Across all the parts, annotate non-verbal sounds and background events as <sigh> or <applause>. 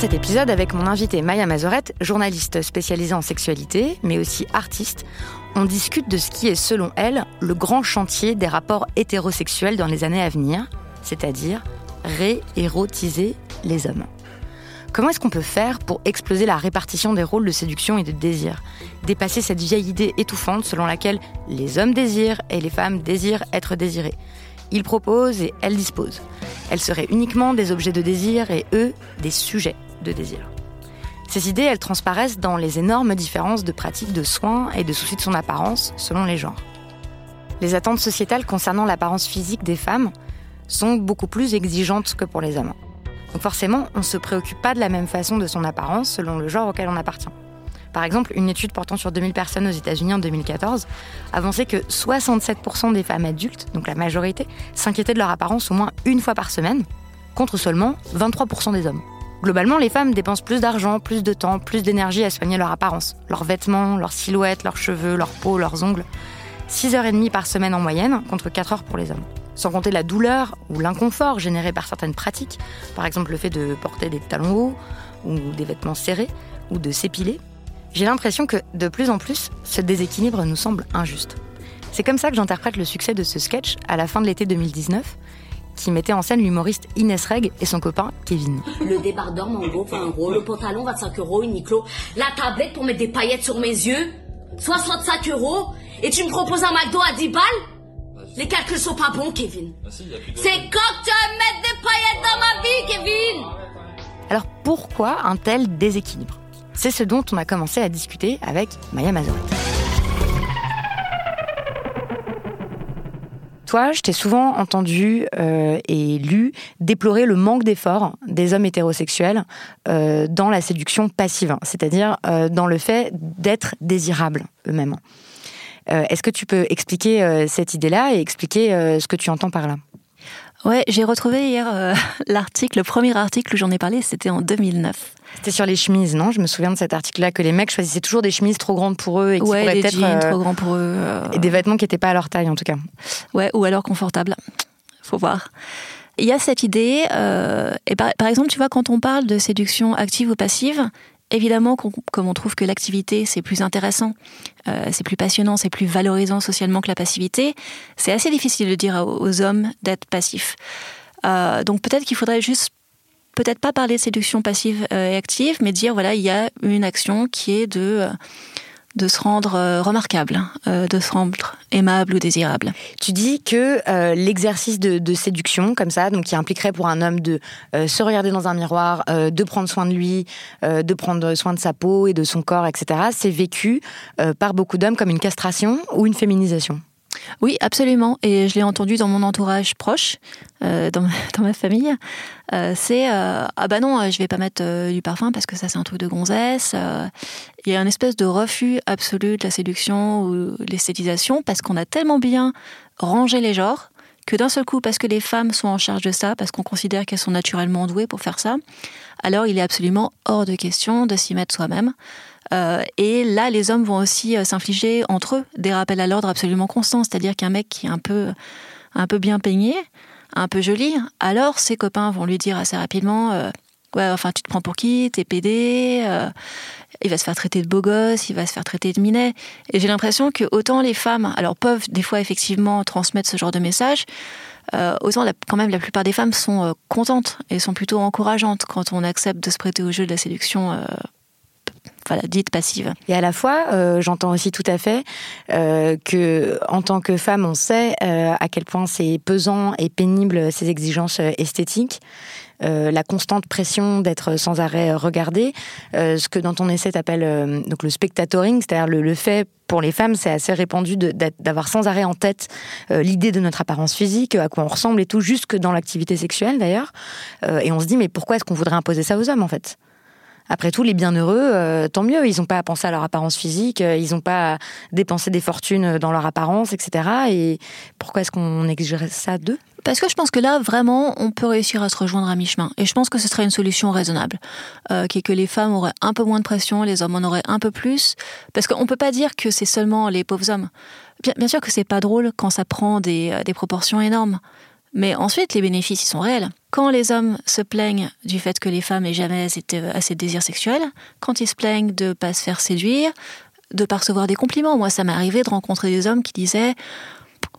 cet épisode, avec mon invité Maya Mazorette, journaliste spécialisée en sexualité, mais aussi artiste, on discute de ce qui est, selon elle, le grand chantier des rapports hétérosexuels dans les années à venir, c'est-à-dire réérotiser les hommes. Comment est-ce qu'on peut faire pour exploser la répartition des rôles de séduction et de désir? Dépasser cette vieille idée étouffante selon laquelle les hommes désirent et les femmes désirent être désirés. Ils proposent et elles disposent. Elles seraient uniquement des objets de désir et eux, des sujets de désir. Ces idées, elles transparaissent dans les énormes différences de pratiques de soins et de soucis de son apparence selon les genres. Les attentes sociétales concernant l'apparence physique des femmes sont beaucoup plus exigeantes que pour les hommes. Donc forcément, on ne se préoccupe pas de la même façon de son apparence selon le genre auquel on appartient. Par exemple, une étude portant sur 2000 personnes aux États-Unis en 2014 avançait que 67% des femmes adultes, donc la majorité, s'inquiétaient de leur apparence au moins une fois par semaine, contre seulement 23% des hommes. Globalement, les femmes dépensent plus d'argent, plus de temps, plus d'énergie à soigner leur apparence, leurs vêtements, leurs silhouettes, leurs cheveux, leur peau, leurs ongles. 6h30 par semaine en moyenne, contre 4 heures pour les hommes. Sans compter la douleur ou l'inconfort généré par certaines pratiques, par exemple le fait de porter des talons hauts ou des vêtements serrés ou de s'épiler, j'ai l'impression que, de plus en plus, ce déséquilibre nous semble injuste. C'est comme ça que j'interprète le succès de ce sketch à la fin de l'été 2019, qui mettait en scène l'humoriste Inès Reg et son copain Kevin. Le débardeur Mango, 20 euros. Le pantalon, 25 euros. Uniqlo. La tablette pour mettre des paillettes sur mes yeux, 65 euros. Et tu me proposes un McDo à 10 balles? Les calculs sont pas bons, Kevin. C'est quand tu vas mettre des paillettes dans ma vie, Kevin? Alors pourquoi un tel déséquilibre? C'est ce dont on a commencé à discuter avec Maya Mazorette. Toi, je t'ai souvent entendu euh, et lu déplorer le manque d'efforts des hommes hétérosexuels euh, dans la séduction passive, c'est-à-dire euh, dans le fait d'être désirables eux-mêmes. Est-ce que tu peux expliquer cette idée-là et expliquer ce que tu entends par là? Ouais, j'ai retrouvé hier euh, <laughs> l'article, le premier article où j'en ai parlé, c'était en 2009. C'était sur les chemises, non? Je me souviens de cet article-là que les mecs choisissaient toujours des chemises trop grandes pour eux et qui ouais, pourraient des peut-être jeans euh, trop grands pour eux. euh, et des vêtements qui n'étaient pas à leur taille en tout cas. Ouais, ou alors confortables. Faut voir. Il y a cette idée, euh, et par, par exemple, tu vois, quand on parle de séduction active ou passive, évidemment, comme on trouve que l'activité c'est plus intéressant, euh, c'est plus passionnant, c'est plus valorisant socialement que la passivité, c'est assez difficile de dire aux, hommes d'être passifs. Euh, donc peut-être qu'il faudrait juste, peut-être pas parler de séduction passive euh, et active, mais dire voilà, il y a une action qui est de de se rendre euh, remarquable, euh, de se rendre aimable ou désirable. Tu dis que euh, l'exercice de, séduction, comme ça, donc qui impliquerait pour un homme de se regarder dans un miroir, de prendre soin de lui, de prendre soin de sa peau et de son corps, etc., c'est vécu par beaucoup d'hommes comme une castration ou une féminisation? Oui, absolument. Et je l'ai entendu dans mon entourage proche, euh, dans, ma, <laughs> dans ma famille. Euh, c'est euh, ah bah non, je vais pas mettre du parfum parce que ça c'est un truc de gonzesse. Il y a une espèce de refus absolu de la séduction ou l'esthétisation parce qu'on a tellement bien rangé les genres que d'un seul coup, parce que les femmes sont en charge de ça, parce qu'on considère qu'elles sont naturellement douées pour faire ça, alors il est absolument hors de question de s'y mettre soi-même. Euh, et là, les hommes vont aussi euh, s'infliger entre eux des rappels à l'ordre absolument constants, c'est-à-dire qu'un mec qui est un peu, un peu bien peigné, un peu joli, alors ses copains vont lui dire assez rapidement euh, Ouais, enfin, tu te prends pour qui? T'es pédé Il va se faire traiter de beau gosse, il va se faire traiter de minet. Et j'ai l'impression que autant les femmes, alors peuvent des fois effectivement transmettre ce genre de message, autant quand même la plupart des femmes sont contentes et sont plutôt encourageantes quand on accepte de se prêter au jeu de la séduction voilà, dite passive. Et à la fois, euh, j'entends aussi tout à fait euh, que, en tant que femme, on sait euh, à quel point c'est pesant et pénible ces exigences esthétiques. la constante pression d'être sans arrêt regardée, ce que dans ton essai t'appelles donc le spectatoring, c'est-à-dire le, fait pour les femmes, c'est assez répandu d'avoir sans arrêt en tête l'idée de notre apparence physique, à quoi on ressemble et tout, jusque dans l'activité sexuelle d'ailleurs. et on se dit mais pourquoi est-ce qu'on voudrait imposer ça aux hommes en fait? Après tout, les bienheureux, euh, tant mieux. Ils n'ont pas à penser à leur apparence physique, euh, ils n'ont pas à dépenser des fortunes dans leur apparence, etc. Et pourquoi est-ce qu'on exigerait ça d'eux? Parce que je pense que là, vraiment, on peut réussir à se rejoindre à mi-chemin. Et je pense que ce serait une solution raisonnable. Euh, qui est que les femmes auraient un peu moins de pression, les hommes en auraient un peu plus. Parce qu'on ne peut pas dire que c'est seulement les pauvres hommes. Bien, sûr que c'est pas drôle quand ça prend des proportions énormes. Mais ensuite, les bénéfices, ils sont réels. Quand les hommes se plaignent du fait que les femmes n'aient jamais assez de désir sexuel, quand ils se plaignent de ne pas se faire séduire, de ne pas recevoir des compliments. Moi, ça m'est arrivé de rencontrer des hommes qui disaient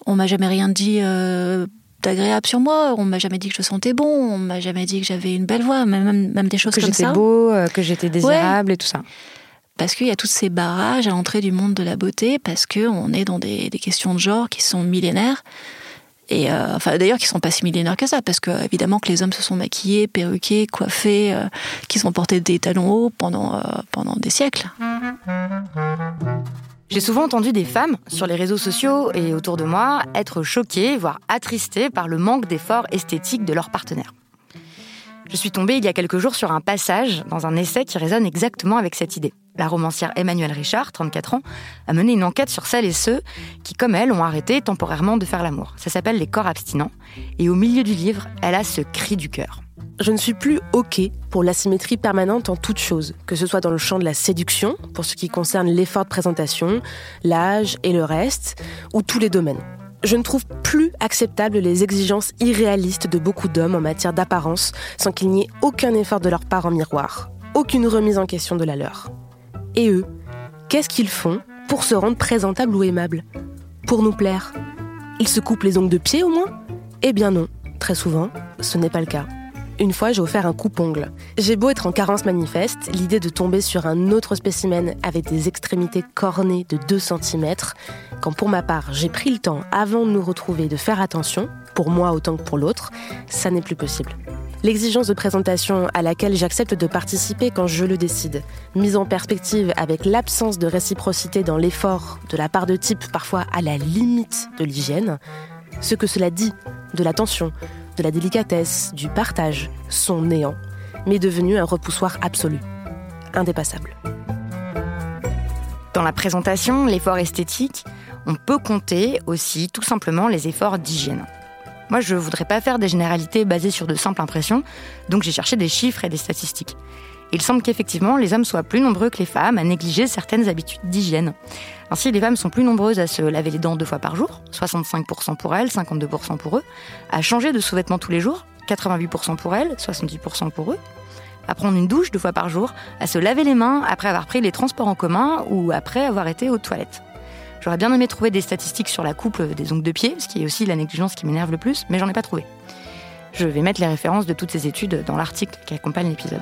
On m'a jamais rien dit euh, d'agréable sur moi, on m'a jamais dit que je sentais bon, on m'a jamais dit que j'avais une belle voix, même, même des choses comme ça. Que j'étais beau, euh, que j'étais désirable et tout ça. Parce qu'il y a tous ces barrages à l'entrée du monde de la beauté, parce qu'on est dans des questions de genre qui sont millénaires. Et euh, enfin, d'ailleurs, qui sont pas si millénaires que ça, parce que évidemment que les hommes se sont maquillés, perruqués, coiffés, euh, qui sont portés des talons hauts pendant, euh, pendant des siècles. J'ai souvent entendu des femmes sur les réseaux sociaux et autour de moi être choquées, voire attristées par le manque d'efforts esthétiques de leurs partenaires. Je suis tombée il y a quelques jours sur un passage dans un essai qui résonne exactement avec cette idée. La romancière Emmanuelle Richard, 34 ans, a mené une enquête sur celles et ceux qui, comme elle, ont arrêté temporairement de faire l'amour. Ça s'appelle Les corps abstinents. Et au milieu du livre, elle a ce cri du cœur. Je ne suis plus OK pour l'asymétrie permanente en toute chose, que ce soit dans le champ de la séduction, pour ce qui concerne l'effort de présentation, l'âge et le reste, ou tous les domaines. Je ne trouve plus acceptable les exigences irréalistes de beaucoup d'hommes en matière d'apparence sans qu'il n'y ait aucun effort de leur part en miroir, aucune remise en question de la leur. Et eux, qu'est-ce qu'ils font pour se rendre présentables ou aimables? Pour nous plaire? Ils se coupent les ongles de pied au moins? Eh bien non, très souvent, ce n'est pas le cas. Une fois, j'ai offert un coupe-ongle. J'ai beau être en carence manifeste, l'idée de tomber sur un autre spécimen avec des extrémités cornées de 2 cm, quand pour ma part j'ai pris le temps avant de nous retrouver de faire attention, pour moi autant que pour l'autre, ça n'est plus possible. L'exigence de présentation à laquelle j'accepte de participer quand je le décide, mise en perspective avec l'absence de réciprocité dans l'effort de la part de type parfois à la limite de l'hygiène, ce que cela dit de l'attention, de la délicatesse, du partage, sont néants, mais devenus un repoussoir absolu, indépassable. Dans la présentation, l'effort esthétique, on peut compter aussi tout simplement les efforts d'hygiène. Moi, je ne voudrais pas faire des généralités basées sur de simples impressions, donc j'ai cherché des chiffres et des statistiques. Il semble qu'effectivement, les hommes soient plus nombreux que les femmes à négliger certaines habitudes d'hygiène. Ainsi, les femmes sont plus nombreuses à se laver les dents deux fois par jour, 65% pour elles, 52% pour eux, à changer de sous-vêtements tous les jours, 88% pour elles, 70% pour eux, à prendre une douche deux fois par jour, à se laver les mains après avoir pris les transports en commun ou après avoir été aux toilettes. J'aurais bien aimé trouver des statistiques sur la coupe des ongles de pied, ce qui est aussi la négligence qui m'énerve le plus, mais j'en ai pas trouvé. Je vais mettre les références de toutes ces études dans l'article qui accompagne l'épisode.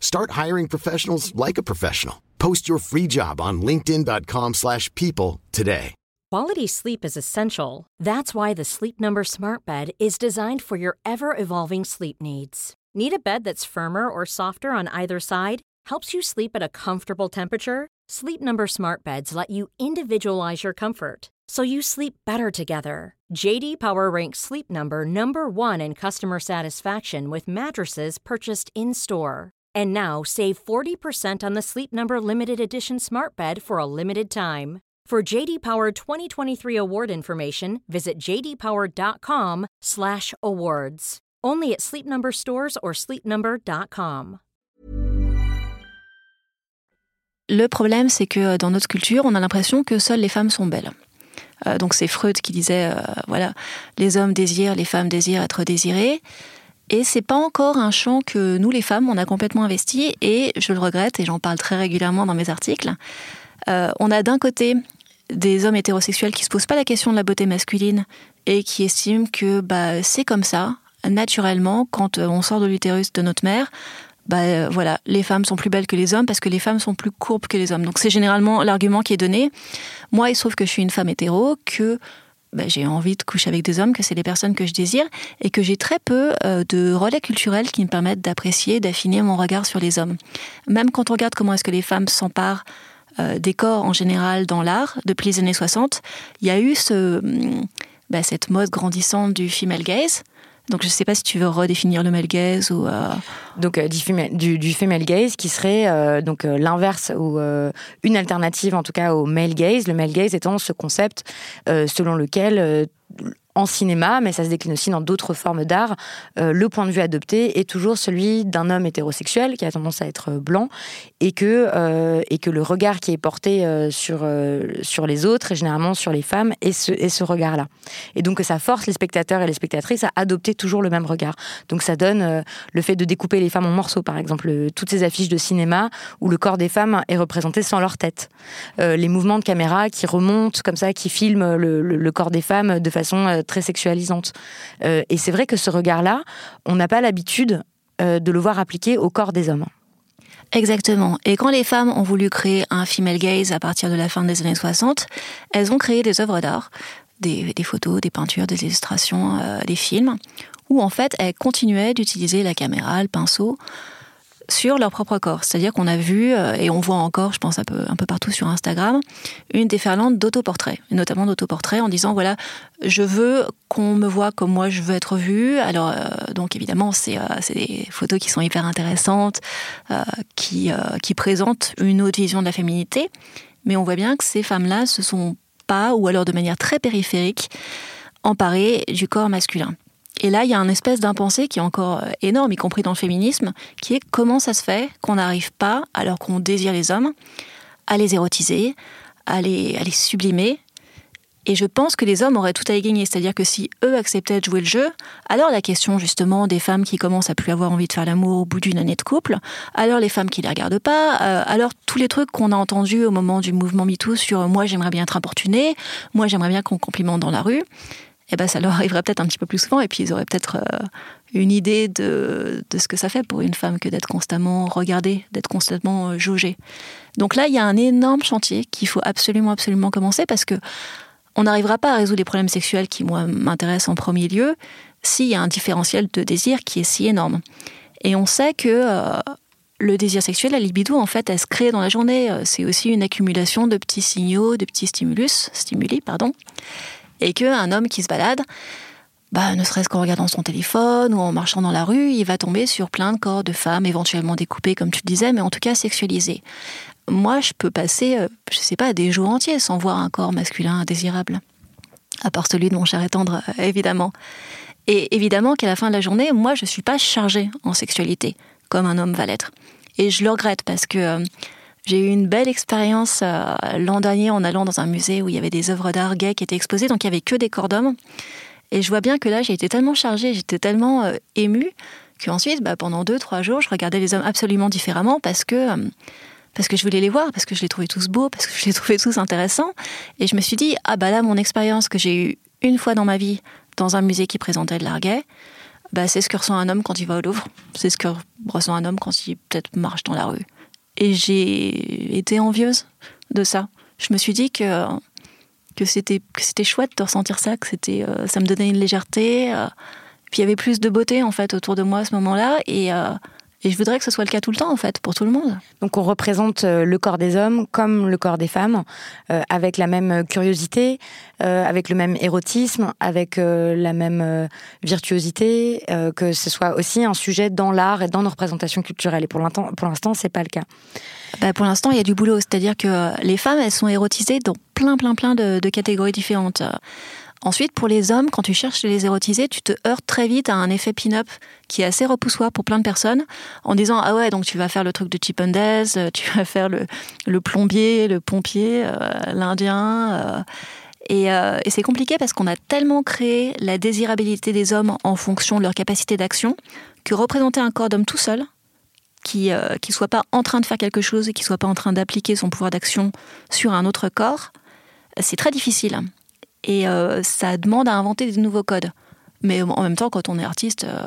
Start hiring professionals like a professional. Post your free job on linkedin.com/people today. Quality sleep is essential. That's why the Sleep Number Smart Bed is designed for your ever evolving sleep needs. Need a bed that's firmer or softer on either side? Helps you sleep at a comfortable temperature? Sleep Number Smart Beds let you individualize your comfort so you sleep better together. JD Power ranks Sleep Number number 1 in customer satisfaction with mattresses purchased in-store. And now save 40% on the Sleep Number limited edition Smart Bed for a limited time. For JD Power 2023 award information, visit jdpower.com/awards. Only at Sleep Number stores or sleepnumber.com. Le problème, c'est que dans notre culture, on a l'impression que seules les femmes sont belles. Euh, donc c'est Freud qui disait, euh, voilà, les hommes désirent, les femmes désirent être désirées. Et c'est pas encore un champ que nous, les femmes, on a complètement investi. Et je le regrette, et j'en parle très régulièrement dans mes articles. Euh, on a d'un côté des hommes hétérosexuels qui se posent pas la question de la beauté masculine et qui estiment que bah, c'est comme ça, naturellement, quand euh, on sort de l'utérus de notre mère, bah, euh, voilà, les femmes sont plus belles que les hommes parce que les femmes sont plus courbes que les hommes. Donc c'est généralement l'argument qui est donné. Moi, il se trouve que je suis une femme hétéro, que bah, j'ai envie de coucher avec des hommes, que c'est les personnes que je désire, et que j'ai très peu euh, de relais culturels qui me permettent d'apprécier, d'affiner mon regard sur les hommes. Même quand on regarde comment est-ce que les femmes s'emparent euh, des corps en général dans l'art depuis les années 60, il y a eu ce, bah, cette mode grandissante du female gaze. Donc je ne sais pas si tu veux redéfinir le male gaze ou euh, donc euh, du, female, gaze qui serait donc l'inverse ou une alternative en tout cas au male gaze. Le male gaze étant ce concept selon lequel en cinéma, mais ça se décline aussi dans d'autres formes d'art, euh, le point de vue adopté est toujours celui d'un homme hétérosexuel qui a tendance à être blanc et que, euh, et que le regard qui est porté euh, sur, sur les autres et généralement sur les femmes est ce, est ce regard-là. Et donc ça force les spectateurs et les spectatrices à adopter toujours le même regard. Donc ça donne le fait de découper les femmes en morceaux, par exemple, toutes ces affiches de cinéma où le corps des femmes est représenté sans leur tête. les mouvements de caméra qui remontent comme ça, qui filment le, le corps des femmes de façon très sexualisante. Euh, et c'est vrai que ce regard-là, on n'a pas l'habitude euh, de le voir appliqué au corps des hommes. Exactement. Et quand les femmes ont voulu créer un female gaze à partir de la fin des années 60, elles ont créé des œuvres d'art, des, photos, des peintures, des illustrations, euh, des films, où en fait elles continuaient d'utiliser la caméra, le pinceau, sur leur propre corps. C'est-à-dire qu'on a vu, euh, et on voit encore, je pense un peu, un peu partout sur Instagram, une déferlante d'autoportraits, notamment d'autoportraits en disant, voilà, je veux qu'on me voit comme moi je veux être vue. Alors, euh, donc évidemment, c'est euh, des photos qui sont hyper intéressantes, qui, qui présentent une autre vision de la féminité, mais on voit bien que ces femmes-là se sont pas, ou alors de manière très périphérique, emparées du corps masculin. Et là, il y a un espèce d'impensé qui est encore euh, énorme, y compris dans le féminisme, qui est comment ça se fait qu'on n'arrive pas, alors qu'on désire les hommes, à les érotiser, à les, à les sublimer. Et je pense que les hommes auraient tout à y gagner. C'est-à-dire que si eux acceptaient de jouer le jeu, alors la question justement des femmes qui commencent à plus avoir envie de faire l'amour au bout d'une année de couple, alors les femmes qui ne les regardent pas, euh, alors tous les trucs qu'on a entendus au moment du mouvement MeToo sur moi j'aimerais bien être importunée, moi j'aimerais bien qu'on complimente dans la rue, eh ben, ça leur arriverait peut-être un petit peu plus souvent et puis ils auraient peut-être euh, une idée de, de, ce que ça fait pour une femme que d'être constamment regardée, d'être constamment euh, jaugée. Donc là, il y a un énorme chantier qu'il faut absolument, absolument commencer parce que on n'arrivera pas à résoudre les problèmes sexuels qui, moi, m'intéressent en premier lieu s'il y a un différentiel de désir qui est si énorme. Et on sait que euh, le désir sexuel, la libido, en fait, elle se crée dans la journée. C'est aussi une accumulation de petits signaux, de petits stimulus, stimuli, pardon et qu'un homme qui se balade, bah, ne serait-ce qu'en regardant son téléphone ou en marchant dans la rue, il va tomber sur plein de corps de femmes, éventuellement découpés, comme tu le disais, mais en tout cas sexualisés. Moi, je peux passer, euh, je sais pas, des jours entiers sans voir un corps masculin indésirable. À part celui de mon cher et tendre, euh, évidemment. Et évidemment qu'à la fin de la journée, moi, je suis pas chargée en sexualité, comme un homme va l'être. Et je le regrette parce que euh, j'ai eu une belle expérience euh, l'an dernier en allant dans un musée où il y avait des œuvres d'art gays qui étaient exposées, donc il y avait que des corps d'hommes. Et je vois bien que là, j'ai été tellement chargée, j'étais tellement euh, émue, qu'ensuite, bah, pendant deux, trois jours, je regardais les hommes absolument différemment parce que, euh, parce que je voulais les voir, parce que je les trouvais tous beaux, parce que je les trouvais tous intéressants. Et je me suis dit, ah bah là, mon expérience que j'ai eue une fois dans ma vie dans un musée qui présentait de l'art gay, bah, c'est ce que ressent un homme quand il va au Louvre. C'est ce que ressent un homme quand il peut-être marche dans la rue. Et j'ai été envieuse de ça. Je me suis dit que que c'était chouette de ressentir ça, que c'était ça me donnait une légèreté. puis il y avait plus de beauté en fait autour de moi à ce moment-là et et je voudrais que ce soit le cas tout le temps, en fait, pour tout le monde. Donc on représente euh, le corps des hommes comme le corps des femmes, euh, avec la même curiosité, euh, avec le même érotisme, avec la même virtuosité, que ce soit aussi un sujet dans l'art et dans nos représentations culturelles. Et pour l'instant, pour l'instant, c'est pas le cas. Bah pour l'instant, il y a du boulot, c'est-à-dire que les femmes, elles sont érotisées dans plein, plein, plein de, de catégories différentes. Ensuite, pour les hommes, quand tu cherches les érotiser, tu te heurtes très vite à un effet pin-up qui est assez repoussoir pour plein de personnes, en disant ah ouais donc tu vas faire le truc de Chip and euh, tu vas faire le, plombier, le pompier, euh, l'indien. Euh, et, c'est compliqué parce qu'on a tellement créé la désirabilité des hommes en fonction de leur capacité d'action que représenter un corps d'homme tout seul, qui ne soit pas en train de faire quelque chose et qui soit pas en train d'appliquer son pouvoir d'action sur un autre corps, c'est très difficile et euh, ça demande à inventer des nouveaux codes. Mais en même temps, quand on est artiste, euh,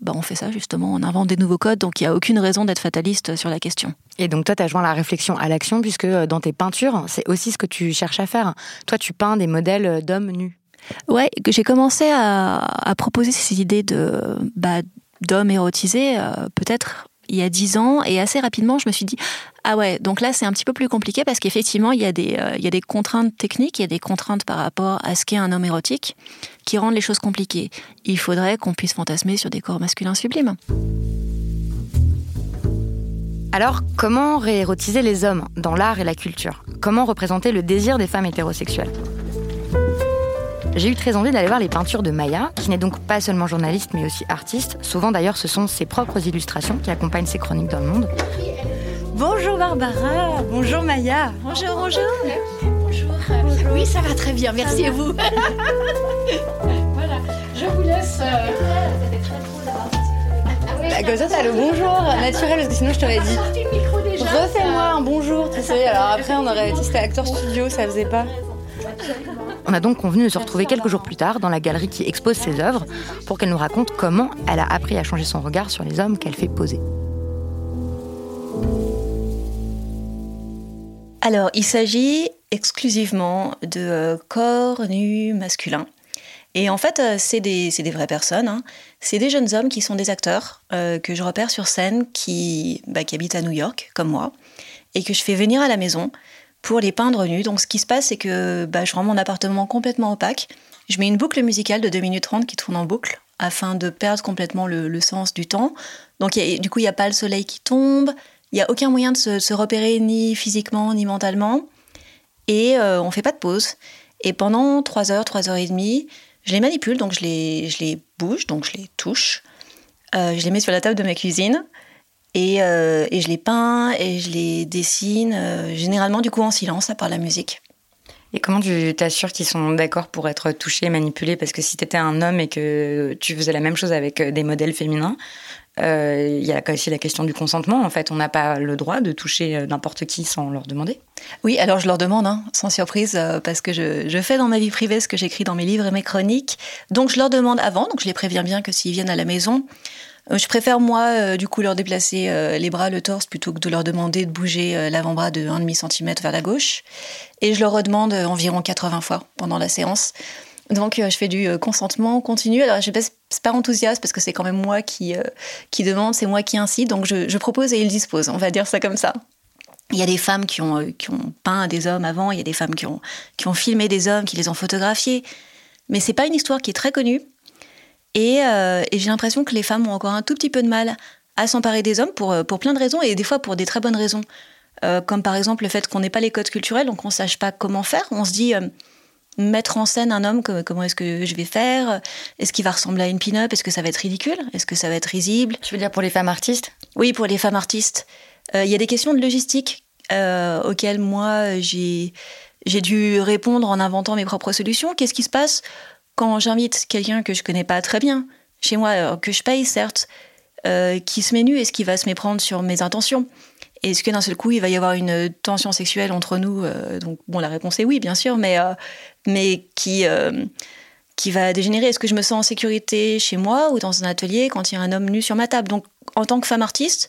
bah on fait ça justement, on invente des nouveaux codes, donc il n'y a aucune raison d'être fataliste sur la question. Et donc toi, tu as joint la réflexion à l'action, puisque euh, dans tes peintures, c'est aussi ce que tu cherches à faire. Toi, tu peins des modèles d'hommes nus. Ouais, j'ai commencé à, à, proposer ces idées de bah, d'hommes érotisés, peut-être il y a dix ans, et assez rapidement, je me suis dit ah ouais, donc là c'est un petit peu plus compliqué parce qu'effectivement il y, a des, euh, il y a des contraintes techniques, il y a des contraintes par rapport à ce qu'est un homme érotique qui rendent les choses compliquées. Il faudrait qu'on puisse fantasmer sur des corps masculins sublimes. Alors, comment réérotiser les hommes dans l'art et la culture? Comment représenter le désir des femmes hétérosexuelles? J'ai eu très envie d'aller voir les peintures de Maya, qui n'est donc pas seulement journaliste mais aussi artiste. Souvent d'ailleurs, ce sont ses propres illustrations qui accompagnent ses chroniques dans le monde. Bonjour Barbara, bonjour Maya. Bonjour, bonjour. Bonjour. Oui, ça va très bien, merci à vous. <laughs> voilà, je vous laisse. Euh... Bah, comme ça, t'as le bonjour naturel, parce que sinon je t'aurais dit. Refais-moi un bonjour, tu sais. Alors après, on aurait dit c'était acteur studio, ça faisait pas. On a donc convenu de se retrouver quelques jours plus tard dans la galerie qui expose ses œuvres pour qu'elle nous raconte comment elle a appris à changer son regard sur les hommes qu'elle fait poser. Alors, il s'agit exclusivement de euh, corps nus masculins. Et en fait, euh, c'est des, des, vraies personnes. Hein. C'est des jeunes hommes qui sont des acteurs euh, que je repère sur scène, qui, bah, qui habitent à New York, comme moi, et que je fais venir à la maison pour les peindre nus. Donc, ce qui se passe, c'est que bah, je rends mon appartement complètement opaque. Je mets une boucle musicale de 2 minutes 30 qui tourne en boucle afin de perdre complètement le, sens du temps. Donc, du coup, il n'y a pas le soleil qui tombe, il n'y a aucun moyen de se, repérer ni physiquement ni mentalement. Et euh, on ne fait pas de pause. Et pendant 3 heures, 3 heures et demie, je les manipule, donc je les, je les bouge, donc je les touche. Euh, je les mets sur la table de ma cuisine. Et, euh, et je les peins et je les dessine, généralement du coup en silence, à part la musique. Et comment tu t'assures qu'ils sont d'accord pour être touchés et manipulés? Parce que si tu étais un homme et que tu faisais la même chose avec des modèles féminins, euh, il y a aussi la question du consentement. En fait, on n'a pas le droit de toucher euh, n'importe qui sans leur demander. Oui, alors je leur demande, hein, sans surprise, euh, parce que je, fais dans ma vie privée ce que j'écris dans mes livres et mes chroniques. Donc je leur demande avant, donc je les préviens bien que s'ils viennent à la maison, je préfère moi, du coup, leur déplacer les bras, le torse, plutôt que de leur demander de bouger l'avant-bras de 1,5 cm vers la gauche. Et je leur redemande environ 80 fois pendant la séance. Donc, euh, je fais du euh, consentement continu. Alors, je suis pas enthousiaste parce que c'est quand même moi qui, euh, demande, c'est moi qui incite. Donc, je, propose et ils disposent. On va dire ça comme ça. Il y a des femmes qui ont, qui ont peint des hommes avant, il y a des femmes qui ont, qui ont filmé des hommes, qui les ont photographiés. Mais c'est pas une histoire qui est très connue. Et, et j'ai l'impression que les femmes ont encore un tout petit peu de mal à s'emparer des hommes pour, pour plein de raisons et des fois pour des très bonnes raisons. comme par exemple le fait qu'on n'ait pas les codes culturels, donc on ne sache pas comment faire. On se dit, mettre en scène un homme, comment est-ce que je vais faire? Est-ce qu'il va ressembler à une pin-up? Est-ce que ça va être ridicule? Est-ce que ça va être risible? Tu veux dire pour les femmes artistes? Oui, pour les femmes artistes. Euh, il y a des questions de logistique euh, auxquelles moi j'ai j'ai dû répondre en inventant mes propres solutions. Qu'est-ce qui se passe quand j'invite quelqu'un que je connais pas très bien chez moi, que je paye certes, euh, qui se met nu Est-ce qu'il va se méprendre sur mes intentions est-ce que d'un seul coup, il va y avoir une tension sexuelle entre nous euh, Donc, bon, la réponse est oui, bien sûr, mais, euh, mais qui, euh, qui va dégénérer. Est-ce que je me sens en sécurité chez moi ou dans un atelier quand il y a un homme nu sur ma table? Donc, en tant que femme artiste,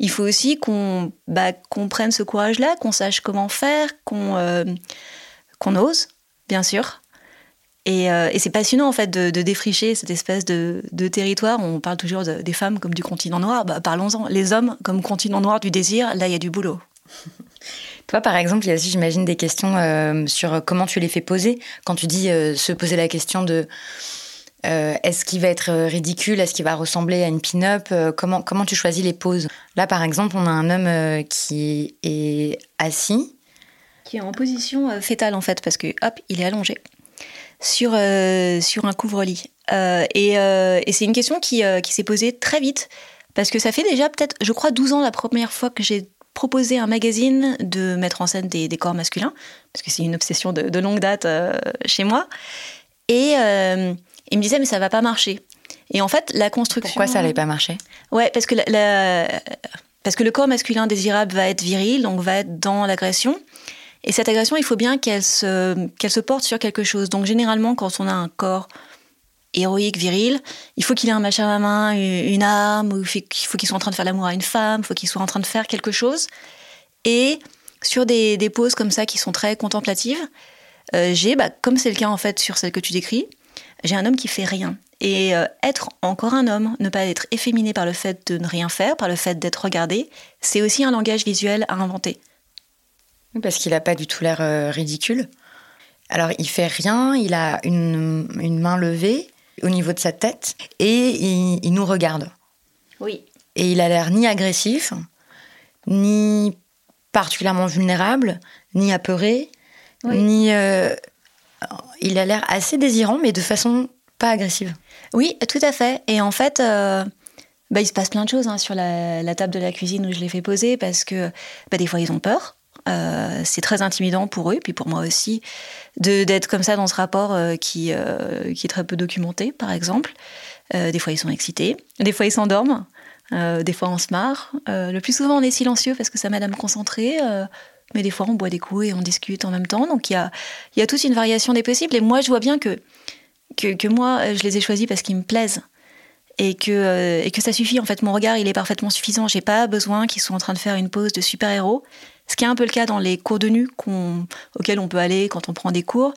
il faut aussi qu'on bah, prenne ce courage-là, qu'on sache comment faire, qu'on qu'on ose. bien sûr. Et, euh, et c'est passionnant en fait de, de, défricher cette espèce de, de territoire. On parle toujours de, des femmes comme du continent noir. Bah, Parlons-en. Les hommes comme continent noir du désir. Là, il y a du boulot. <laughs> Toi, par exemple, il y a aussi, j'imagine, des questions euh, sur comment tu les fais poser. Quand tu dis euh, se poser la question de euh, est-ce qu'il va être ridicule, est-ce qu'il va ressembler à une pin-up, comment, comment tu choisis les poses? Là, par exemple, on a un homme qui est assis. Qui est en position fétale, en fait, parce que, hop, il est allongé sur, sur un couvre-lit. et, et c'est une question qui, qui s'est posée très vite, parce que ça fait déjà peut-être, je crois, 12 ans la première fois que j'ai proposé à un magazine de mettre en scène des, corps masculins, parce que c'est une obsession de, longue date euh, chez moi. Et euh, il me disait, mais ça va pas marcher. Et en fait, la construction. Pourquoi ça n'allait pas marcher? Ouais, parce que, la, parce que le corps masculin désirable va être viril, donc va être dans l'agression. Et cette agression, il faut bien qu'elle se, qu'elle se porte sur quelque chose. Donc généralement, quand on a un corps héroïque, viril. Il faut qu'il ait un machin à la main, une arme, ou il faut qu'il soit en train de faire l'amour à une femme, il faut qu'il soit en train de faire quelque chose. Et sur des, des poses comme ça qui sont très contemplatives, euh, j'ai, bah, comme c'est le cas en fait sur celle que tu décris, j'ai un homme qui fait rien. Et euh, être encore un homme, ne pas être efféminé par le fait de ne rien faire, par le fait d'être regardé, c'est aussi un langage visuel à inventer. Parce qu'il n'a pas du tout l'air euh, ridicule. Alors il fait rien, il a une, une main levée, au niveau de sa tête et il, nous regarde. Oui. Et il a l'air ni agressif, ni particulièrement vulnérable, ni apeuré, ni. Euh, il a l'air assez désirant, mais de façon pas agressive. Oui, tout à fait. Et en fait, euh, bah, il se passe plein de choses hein, sur la, table de la cuisine où je l'ai fait poser parce que bah, des fois ils ont peur. Euh, c'est très intimidant pour eux, puis pour moi aussi, d'être comme ça dans ce rapport euh, qui, euh, qui est très peu documenté, par exemple. des fois, ils sont excités, des fois, ils s'endorment, des fois, on se marre. le plus souvent, on est silencieux parce que ça m'aide à me concentrer. mais des fois, on boit des coups et on discute en même temps. Donc, il y a, y a toute une variation des possibles. Et moi, je vois bien que, que, que moi, je les ai choisis parce qu'ils me plaisent et que, et que ça suffit. En fait, mon regard, il est parfaitement suffisant. J'ai pas besoin qu'ils soient en train de faire une pause de super-héros. Ce qui est un peu le cas dans les cours de nu auxquels on peut aller quand on prend des cours.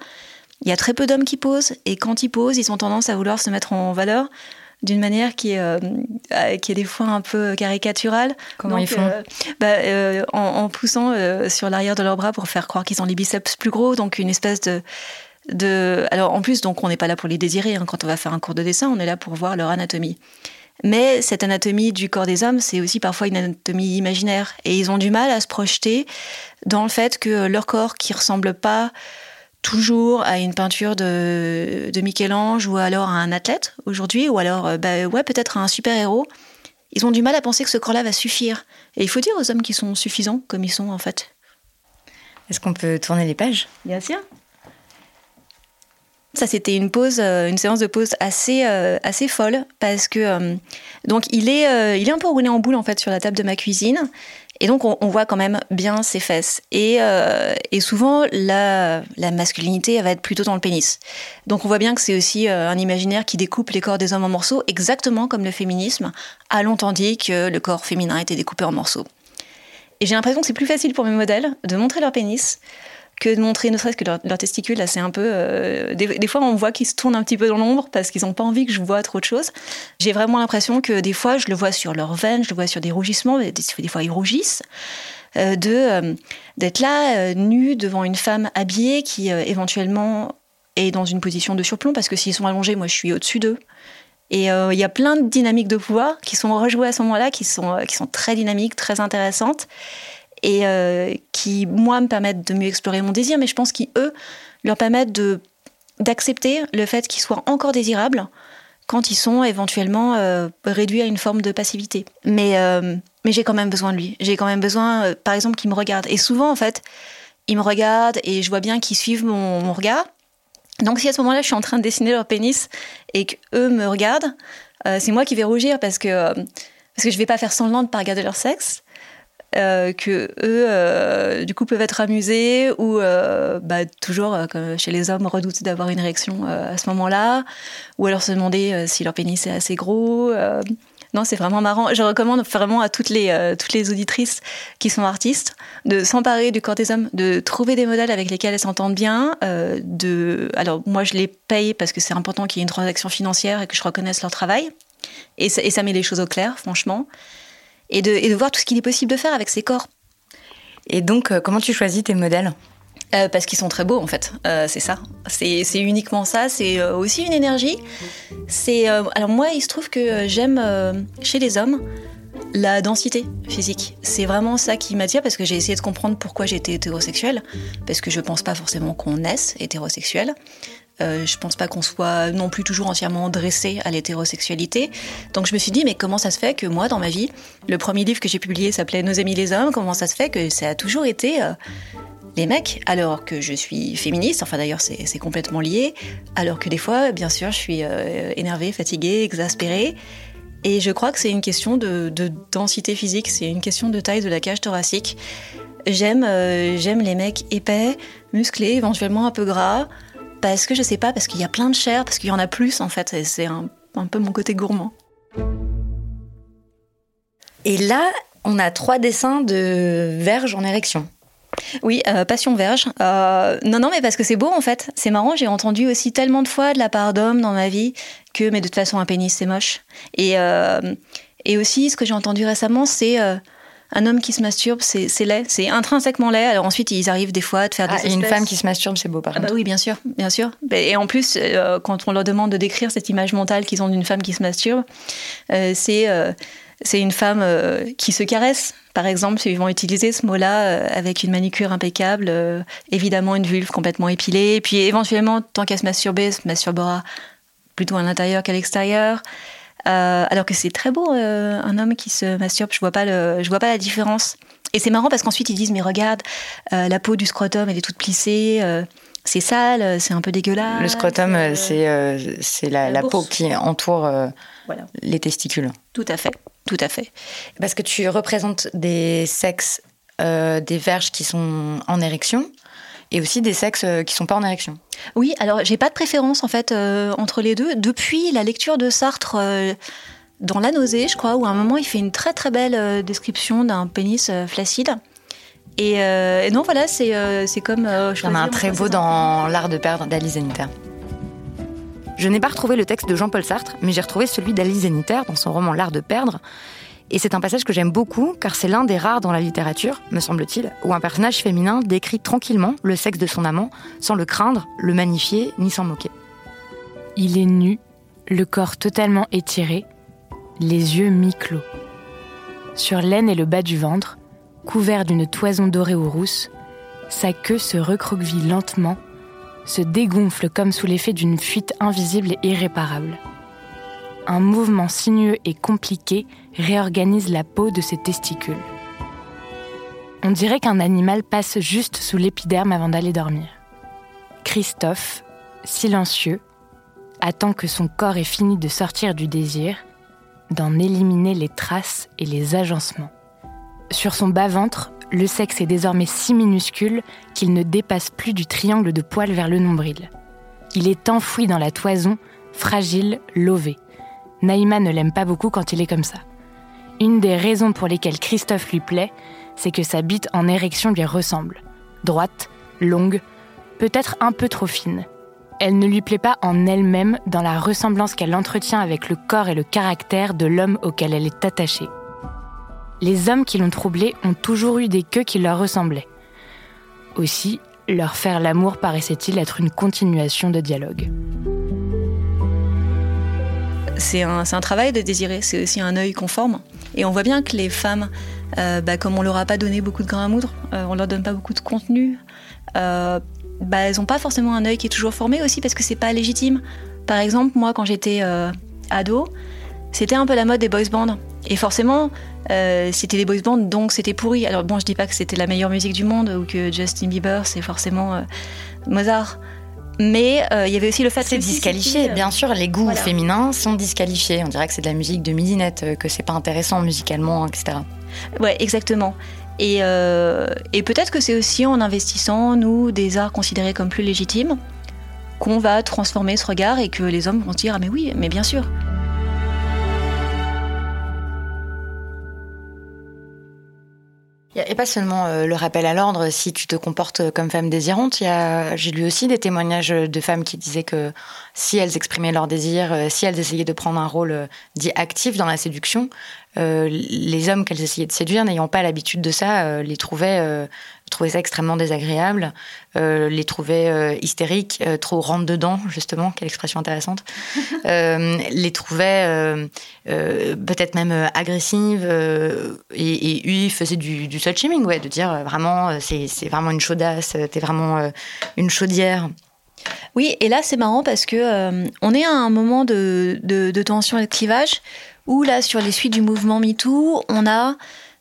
Il y a très peu d'hommes qui posent, et quand ils posent, ils ont tendance à vouloir se mettre en valeur d'une manière qui est, euh, qui est des fois un peu caricaturale. Comment ils font? euh, bah, euh, en, poussant sur l'arrière de leurs bras pour faire croire qu'ils ont les biceps plus gros, donc une espèce de... de... Alors en plus, donc on n'est pas là pour les désirer, hein. quand on va faire un cours de dessin, on est là pour voir leur anatomie. Mais cette anatomie du corps des hommes, c'est aussi parfois une anatomie imaginaire. Et ils ont du mal à se projeter dans le fait que leur corps, qui ressemble pas toujours à une peinture de, de Michel-Ange ou alors à un athlète aujourd'hui, ou alors euh, bah, ouais, peut-être à un super-héros, ils ont du mal à penser que ce corps-là va suffire. Et il faut dire aux hommes qu'ils sont suffisants comme ils sont en fait. Est-ce qu'on peut tourner les pages? Bien sûr. Ça, c'était une pause, euh, une séance de pause assez, euh, assez folle parce que euh, donc il est, il est un peu roulé en boule en fait sur la table de ma cuisine et donc on, voit quand même bien ses fesses et, et souvent la, la masculinité va être plutôt dans le pénis. Donc on voit bien que c'est aussi un imaginaire qui découpe les corps des hommes en morceaux exactement comme le féminisme a longtemps dit que le corps féminin était découpé en morceaux. Et j'ai l'impression que c'est plus facile pour mes modèles de montrer leur pénis que de montrer ne serait-ce que leurs leur testicules. Là, c'est un peu. Euh, des, fois, on voit qu'ils se tournent un petit peu dans l'ombre parce qu'ils n'ont pas envie que je vois trop de choses. J'ai vraiment l'impression que des fois, je le vois sur leurs veines, je le vois sur des rougissements, des, fois, ils rougissent. Euh, de euh, d'être là, nu devant une femme habillée qui éventuellement est dans une position de surplomb parce que s'ils sont allongés, moi, je suis au-dessus d'eux. Et il y a plein de dynamiques de pouvoir qui sont rejouées à ce moment-là, qui sont, qui sont très dynamiques, très intéressantes et euh, qui, moi, me permettent de mieux explorer mon désir, mais je pense qu'eux leur permettent d'accepter le fait qu'ils soient encore désirables quand ils sont éventuellement euh, réduits à une forme de passivité. Mais, euh, mais j'ai quand même besoin de lui. J'ai quand même besoin, par exemple, qu'il me regarde. Et souvent, en fait, ils me regardent et je vois bien qu'ils suivent mon, regard. Donc si à ce moment-là, je suis en train de dessiner leur pénis et qu'eux me regardent, c'est moi qui vais rougir parce que, parce que je vais pas faire semblant de pas regarder leur sexe. Euh, que eux, euh, du coup, peuvent être amusés ou euh, bah, toujours, comme chez les hommes, redouter d'avoir une réaction à ce moment-là, ou alors se demander si leur pénis est assez gros. Non, c'est vraiment marrant. Je recommande vraiment à toutes les, auditrices qui sont artistes de s'emparer du corps des hommes, de trouver des modèles avec lesquels elles s'entendent bien. De... Alors, moi, je les paye parce que c'est important qu'il y ait une transaction financière et que je reconnaisse leur travail. Et ça met les choses au clair, franchement. Et de, et de voir tout ce qu'il est possible de faire avec ces corps. Et donc, comment tu choisis tes modèles? Euh, parce qu'ils sont très beaux en fait, euh, c'est ça. C'est uniquement ça. C'est euh, aussi une énergie. C'est alors moi, il se trouve que j'aime chez les hommes la densité physique. C'est vraiment ça qui m'attire parce que j'ai essayé de comprendre pourquoi j'étais hétérosexuelle. Parce que je pense pas forcément qu'on naisse hétérosexuel. Euh, je pense pas qu'on soit non plus toujours entièrement dressé à l'hétérosexualité. Donc je me suis dit, mais comment ça se fait que moi, dans ma vie, le premier livre que j'ai publié s'appelait Nos amis les hommes, comment ça se fait que ça a toujours été les mecs, alors que je suis féministe, enfin d'ailleurs c'est complètement lié, alors que des fois, bien sûr, je suis euh, énervée, fatiguée, exaspérée. Et je crois que c'est une question de, densité physique, c'est une question de taille de la cage thoracique. J'aime euh, j'aime les mecs épais, musclés, éventuellement un peu gras, parce que je sais pas, parce qu'il y a plein de chair, parce qu'il y en a plus en fait, c'est un, un peu mon côté gourmand. Et là, on a trois dessins de verges en érection. Oui, euh, Passion Verge. Euh, non, non, mais parce que c'est beau en fait. C'est marrant, j'ai entendu aussi tellement de fois de la part d'hommes dans ma vie que, mais de toute façon, un pénis c'est moche. Et, euh, et aussi, ce que j'ai entendu récemment, c'est un homme qui se masturbe, c'est laid, c'est intrinsèquement laid. Alors ensuite, ils arrivent des fois de faire des. Ah, et une femme qui se masturbe, c'est beau par ah bah oui, bien sûr, bien sûr. Et en plus, quand on leur demande de décrire cette image mentale qu'ils ont d'une femme qui se masturbe, c'est c'est une femme qui se caresse, par exemple, ils vont utiliser ce mot-là euh, avec une manicure impeccable, euh, évidemment une vulve complètement épilée, et puis éventuellement, tant qu'elle se masturber, elle se masturbera plutôt à l'intérieur qu'à l'extérieur. Euh, alors que c'est très beau, un homme qui se masturbe, je vois pas le, je vois pas la différence. Et c'est marrant parce qu'ensuite ils disent mais regarde, la peau du scrotum elle est toute plissée, c'est sale, c'est un peu dégueulasse. Le scrotum c'est c'est la, la, peau qui entoure les testicules. Tout à fait. Tout à fait. Parce que tu représentes des sexes, euh, des verges qui sont en érection et aussi des sexes euh, qui sont pas en érection. Oui, alors j'ai pas de préférence en fait euh, entre les deux. Depuis la lecture de Sartre dans La nausée, je crois, où à un moment il fait une très très belle description d'un pénis flaccide. Et, non, voilà, c'est c'est comme. Il y en a un très beau dans L'art de perdre d'Alice Zeniter. Je n'ai pas retrouvé le texte de Jean-Paul Sartre, mais j'ai retrouvé celui d'Alice Zeniter dans son roman L'art de perdre. Et c'est un passage que j'aime beaucoup, car c'est l'un des rares dans la littérature, me semble-t-il, où un personnage féminin décrit tranquillement le sexe de son amant, sans le craindre, le magnifier, ni s'en moquer. Il est nu, le corps totalement étiré, les yeux mi-clos. Sur l'aine et le bas du ventre, couvert d'une toison dorée ou rousse, sa queue se recroqueville lentement se dégonfle comme sous l'effet d'une fuite invisible et irréparable. Un mouvement sinueux et compliqué réorganise la peau de ses testicules. On dirait qu'un animal passe juste sous l'épiderme avant d'aller dormir. Christophe, silencieux, attend que son corps ait fini de sortir du désir, d'en éliminer les traces et les agencements. Sur son bas-ventre, le sexe est désormais si minuscule qu'il ne dépasse plus du triangle de poils vers le nombril. Il est enfoui dans la toison, fragile, lové. Naïma ne l'aime pas beaucoup quand il est comme ça. Une des raisons pour lesquelles Christophe lui plaît, c'est que sa bite en érection lui ressemble. Droite, longue, peut-être un peu trop fine. Elle ne lui plaît pas en elle-même dans la ressemblance qu'elle entretient avec le corps et le caractère de l'homme auquel elle est attachée les hommes qui l'ont troublée ont toujours eu des queues qui leur ressemblaient. Aussi, leur faire l'amour paraissait-il être une continuation de dialogue. C'est un, travail de désirer, c'est aussi un œil conforme. Et on voit bien que les femmes, euh, bah, comme on leur a pas donné beaucoup de grains à moudre, euh, on leur donne pas beaucoup de contenu, euh, bah, elles n'ont pas forcément un œil qui est toujours formé aussi parce que c'est pas légitime. Par exemple, moi, quand j'étais ado, c'était un peu la mode des boys bands. Et forcément, euh, c'était des boys bands, donc c'était pourri. Alors bon, je dis pas que c'était la meilleure musique du monde ou que Justin Bieber, c'est forcément euh, Mozart. Mais euh, il y avait aussi le fait c'est disqualifié. Bien sûr, les goûts féminins sont disqualifiés. On dirait que c'est de la musique de midinette, que c'est pas intéressant musicalement, etc. Ouais, exactement. Et, et peut-être que c'est aussi en investissant, nous, des arts considérés comme plus légitimes, qu'on va transformer ce regard et que les hommes vont dire Ah, mais oui, mais bien sûr. Et pas seulement euh, le rappel à l'ordre si tu te comportes comme femme désirante. J'ai lu aussi des témoignages de femmes qui disaient que si elles exprimaient leur désir, euh, si elles essayaient de prendre un rôle euh, dit actif dans la séduction, les hommes qu'elles essayaient de séduire, n'ayant pas l'habitude de ça, les trouvaient trouvais ça extrêmement désagréable, euh, les trouvais euh, hystériques, euh, trop rentre dedans justement, quelle expression intéressante, <laughs> les trouvais peut-être même agressives et, et ils faisaient du, du slut shaming, ouais, de dire vraiment c'est vraiment une chaudasse, t'es vraiment une chaudière. Oui, et là c'est marrant parce que on est à un moment de, de, de tension et de clivage où là sur les suites du mouvement MeToo, on a euh,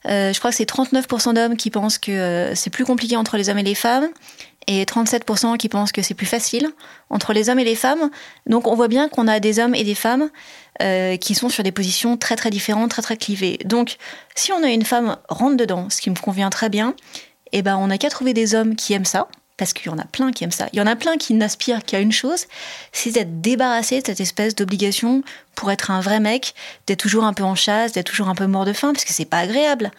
je crois que c'est 39% d'hommes qui pensent que euh, c'est plus compliqué entre les hommes et les femmes et 37% qui pensent que c'est plus facile entre les hommes et les femmes. Donc on voit bien qu'on a des hommes et des femmes euh, qui sont sur des positions très très différentes, très très clivées. Donc si on a une femme rentre dedans, ce qui me convient très bien, eh ben on n'a qu'à trouver des hommes qui aiment ça, parce qu'il y en a plein qui aiment ça. Il y en a plein qui n'aspirent qu'à une chose, c'est d'être débarrassé de cette espèce d'obligation pour être un vrai mec, d'être toujours un peu en chasse, d'être toujours un peu mort de faim, parce que c'est pas agréable.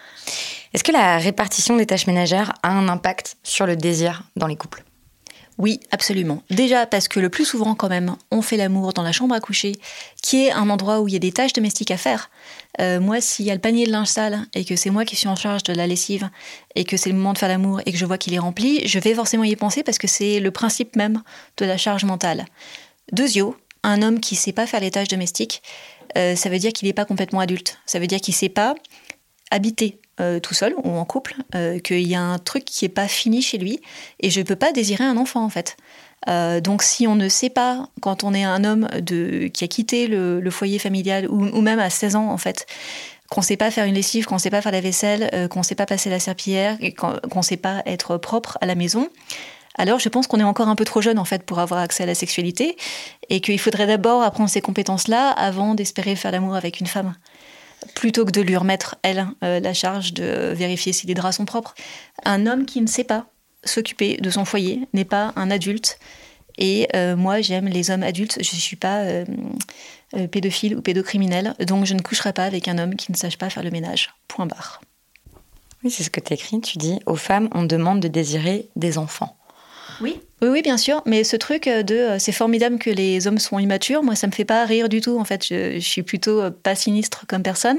Est-ce que la répartition des tâches ménagères a un impact sur le désir dans les couples? Oui, absolument. Déjà parce que le plus souvent quand même, on fait l'amour dans la chambre à coucher, qui est un endroit où il y a des tâches domestiques à faire. Euh, moi, s'il y a le panier de linge sale et que c'est moi qui suis en charge de la lessive et que c'est le moment de faire l'amour et que je vois qu'il est rempli, je vais forcément y penser parce que c'est le principe même de la charge mentale. Deuxièmement, un homme qui sait pas faire les tâches domestiques, euh, ça veut dire qu'il n'est pas complètement adulte. Ça veut dire qu'il sait pas habiter euh, tout seul ou en couple, euh, qu'il y a un truc qui n'est pas fini chez lui et je ne peux pas désirer un enfant en fait. Euh, donc si on ne sait pas, quand on est un homme qui a quitté le, foyer familial ou, même à 16 ans en fait, qu'on ne sait pas faire une lessive, qu'on ne sait pas faire la vaisselle, qu'on ne sait pas passer la serpillière, qu'on ne sait pas être propre à la maison, alors je pense qu'on est encore un peu trop jeune en fait pour avoir accès à la sexualité et qu'il faudrait d'abord apprendre ces compétences-là avant d'espérer faire l'amour avec une femme plutôt que de lui remettre, elle, euh, la charge de vérifier si les draps sont propres. Un homme qui ne sait pas s'occuper de son foyer n'est pas un adulte. Et euh, moi, j'aime les hommes adultes. Je ne suis pas euh, pédophile ou pédocriminel. Donc, je ne coucherai pas avec un homme qui ne sache pas faire le ménage. Point barre. Oui, c'est ce que tu écris. Tu dis aux femmes, on demande de désirer des enfants. Oui. Oui, bien sûr. Mais ce truc euh, de euh, c'est formidable que les hommes sont immatures, moi, ça me fait pas rire du tout. En fait, je, suis plutôt euh, pas sinistre comme personne.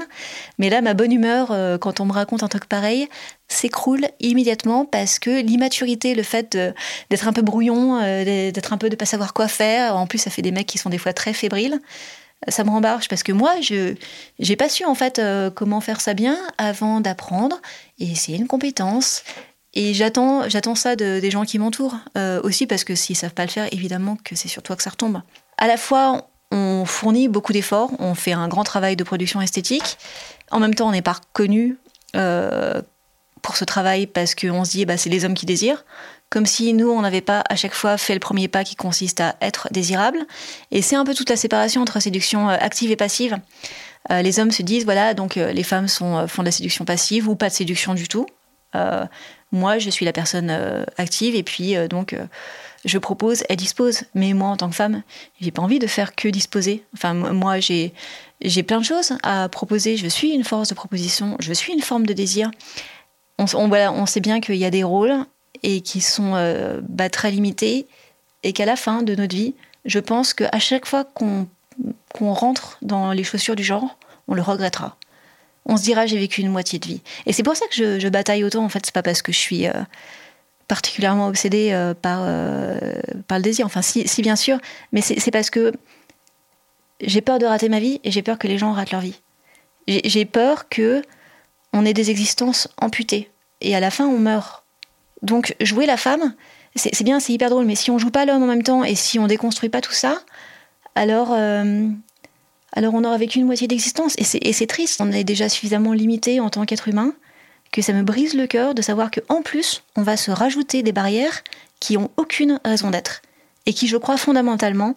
Mais là, ma bonne humeur, quand on me raconte un truc pareil, s'écroule immédiatement parce que l'immaturité, le fait d'être un peu brouillon, d'être un peu de pas savoir quoi faire, en plus, ça fait des mecs qui sont des fois très fébriles. Ça me rembarche parce que moi, je j'ai pas su en fait comment faire ça bien avant d'apprendre. Et c'est une compétence. Et j'attends, j'attends ça de, des gens qui m'entourent euh, aussi parce que s'ils savent pas le faire, évidemment que c'est sur toi que ça retombe. À la fois, on fournit beaucoup d'efforts, on fait un grand travail de production esthétique. En même temps, on n'est pas reconnu euh, pour ce travail parce qu'on se dit, bah, c'est les hommes qui désirent. Comme si nous, on n'avait pas à chaque fois fait le premier pas qui consiste à être désirable. Et c'est un peu toute la séparation entre séduction euh, active et passive. les hommes se disent, voilà, donc les femmes font de la séduction passive ou pas de séduction du tout. Moi, je suis la personne euh, active et puis euh, donc euh, je propose, elle dispose. Mais moi, en tant que femme, j'ai pas envie de faire que disposer. Enfin, moi, j'ai j'ai plein de choses à proposer. Je suis une force de proposition. Je suis une forme de désir. On, on sait bien qu'il y a des rôles et qui sont bah, très limités et qu'à la fin de notre vie, je pense qu'à chaque fois qu'on rentre dans les chaussures du genre, on le regrettera on se dira j'ai vécu une moitié de vie. Et c'est pour ça que je, bataille autant, en fait, c'est pas parce que je suis euh, particulièrement obsédée euh, par, euh, par le désir, enfin si, bien sûr, mais c'est parce que j'ai peur de rater ma vie et j'ai peur que les gens ratent leur vie. J'ai peur que on ait des existences amputées et à la fin on meurt. Donc jouer la femme, c'est bien, c'est hyper drôle, mais si on joue pas l'homme en même temps et si on déconstruit pas tout ça, alors alors on aura vécu une moitié d'existence. Et c'est triste, on est déjà suffisamment limité en tant qu'être humain que ça me brise le cœur de savoir qu'en plus, on va se rajouter des barrières qui ont aucune raison d'être et qui, je crois, fondamentalement,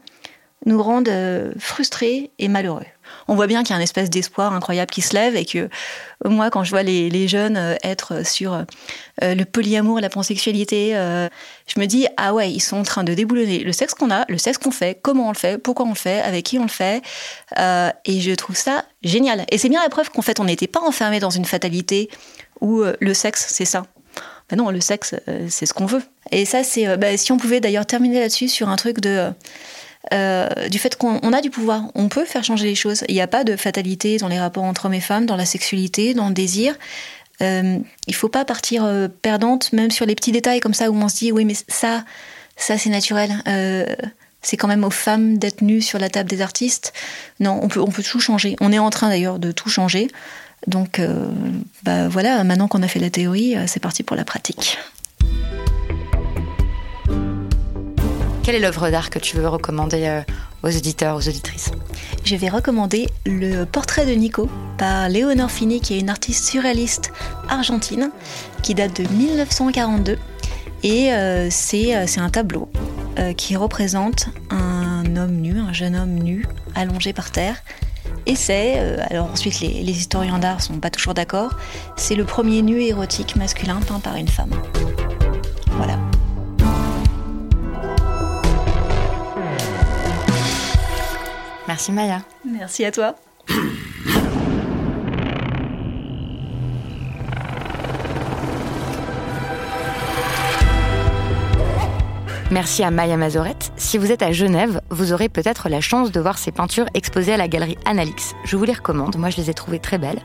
nous rendent euh, frustrés et malheureux on voit bien qu'il y a un espèce d'espoir incroyable qui se lève et que euh, moi, quand je vois les, jeunes euh, être sur euh, le polyamour, la pansexualité, je me dis, ah ouais, ils sont en train de déboulonner le sexe qu'on a, le sexe qu'on fait, comment on le fait, pourquoi on le fait, avec qui on le fait. et je trouve ça génial. Et c'est bien la preuve qu'en fait, on n'était pas enfermé dans une fatalité ou le sexe, c'est ça. Ben non, le sexe, c'est ce qu'on veut. Et ça, c'est. Ben, si on pouvait d'ailleurs terminer là-dessus sur un truc de. Du fait qu'on a du pouvoir, on peut faire changer les choses. Il n'y a pas de fatalité dans les rapports entre hommes et femmes, dans la sexualité, dans le désir. Euh, il faut pas partir perdante, même sur les petits détails comme ça où on se dit oui mais ça, ça c'est naturel. c'est quand même aux femmes d'être nues sur la table des artistes. Non, on peut, on peut tout changer. On est en train d'ailleurs de tout changer. Donc euh, bah voilà, maintenant qu'on a fait la théorie, euh, c'est parti pour la pratique. Quelle est l'œuvre d'art que tu veux recommander euh, aux auditeurs, aux auditrices? Je vais recommander le portrait de Nico par Léonore Fini, qui est une artiste surréaliste argentine qui date de 1942. Et c'est un tableau qui représente un homme nu, un jeune homme nu, allongé par terre, et c'est, euh, alors ensuite les, les historiens d'art sont pas toujours d'accord, c'est le premier nu érotique masculin peint par une femme. Voilà. Merci Maya. Merci à toi. Merci à Maya Mazorette. Si vous êtes à Genève, vous aurez peut-être la chance de voir ces peintures exposées à la galerie Analix. Je vous les recommande, moi je les ai trouvées très belles.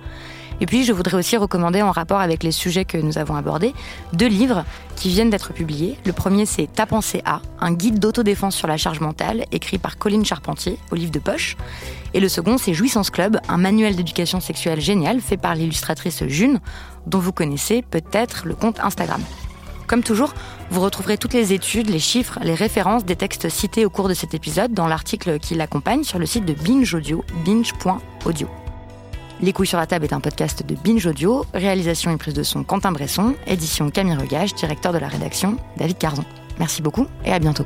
Et puis je voudrais aussi recommander en rapport avec les sujets que nous avons abordés, deux livres qui viennent d'être publiés. Le premier c'est Ta pensée A, un guide d'autodéfense sur la charge mentale, écrit par Colline Charpentier, au livre de poche. Et le second c'est Jouissance Club, un manuel d'éducation sexuelle génial fait par l'illustratrice June, dont vous connaissez peut-être le compte Instagram. Comme toujours, vous retrouverez toutes les études, les chiffres, les références des textes cités au cours de cet épisode dans l'article qui l'accompagne sur le site de Binge Audio, binge.audio. Les couilles sur la table est un podcast de Binge Audio, réalisation et prise de son Quentin Bresson, édition Camille Regage, directeur de la rédaction David Carzon. Merci beaucoup et à bientôt.